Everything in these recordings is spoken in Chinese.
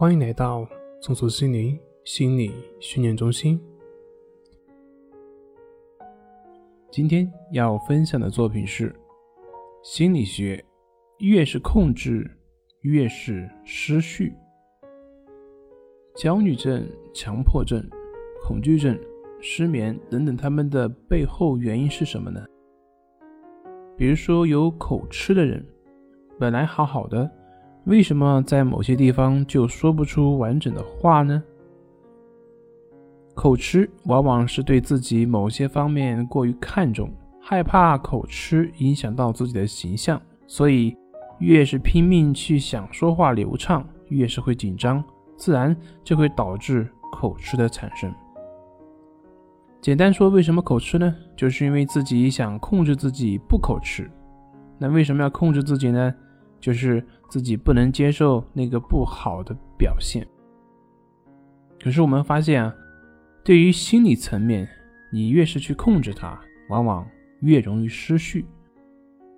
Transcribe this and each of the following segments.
欢迎来到松鼠心灵心理训练中心。今天要分享的作品是心理学，越是控制，越是失序。焦虑症、强迫症、恐惧症、失眠等等，他们的背后原因是什么呢？比如说，有口吃的人，本来好好的，为什么在某些地方就说不出完整的话呢？口吃往往是对自己某些方面过于看重，害怕口吃影响到自己的形象，所以越是拼命去想说话流畅，越是会紧张。自然就会导致口吃的产生。简单说，为什么口吃呢？就是因为自己想控制自己不口吃。那为什么要控制自己呢？就是自己不能接受那个不好的表现。可是我们发现啊，对于心理层面，你越是去控制它，往往越容易失序。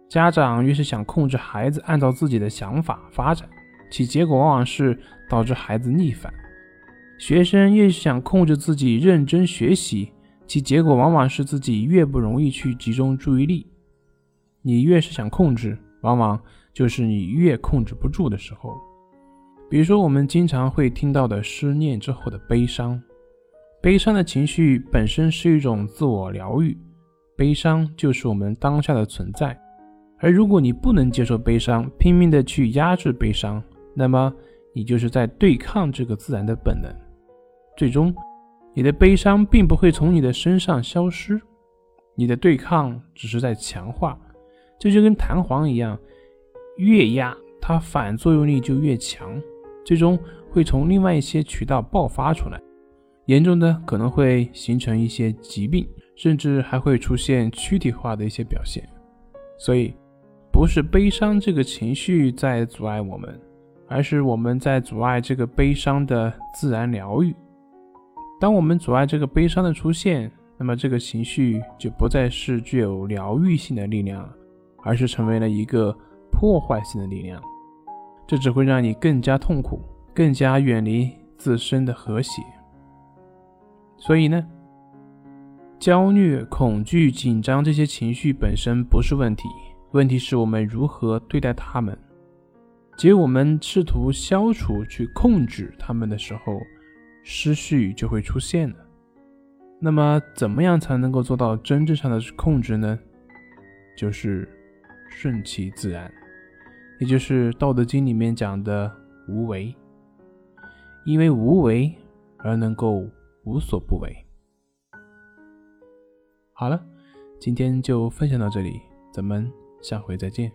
家长越是想控制孩子按照自己的想法发展。其结果往往是导致孩子逆反。学生越是想控制自己认真学习，其结果往往是自己越不容易去集中注意力。你越是想控制，往往就是你越控制不住的时候。比如说，我们经常会听到的失恋之后的悲伤，悲伤的情绪本身是一种自我疗愈，悲伤就是我们当下的存在。而如果你不能接受悲伤，拼命的去压制悲伤，那么，你就是在对抗这个自然的本能，最终，你的悲伤并不会从你的身上消失，你的对抗只是在强化。这就跟弹簧一样，越压它反作用力就越强，最终会从另外一些渠道爆发出来，严重的可能会形成一些疾病，甚至还会出现躯体化的一些表现。所以，不是悲伤这个情绪在阻碍我们。而是我们在阻碍这个悲伤的自然疗愈。当我们阻碍这个悲伤的出现，那么这个情绪就不再是具有疗愈性的力量了，而是成为了一个破坏性的力量。这只会让你更加痛苦，更加远离自身的和谐。所以呢，焦虑、恐惧、紧张这些情绪本身不是问题，问题是我们如何对待他们。只有我们试图消除、去控制他们的时候，失序就会出现了。那么，怎么样才能够做到真正上的控制呢？就是顺其自然，也就是《道德经》里面讲的无为。因为无为而能够无所不为。好了，今天就分享到这里，咱们下回再见。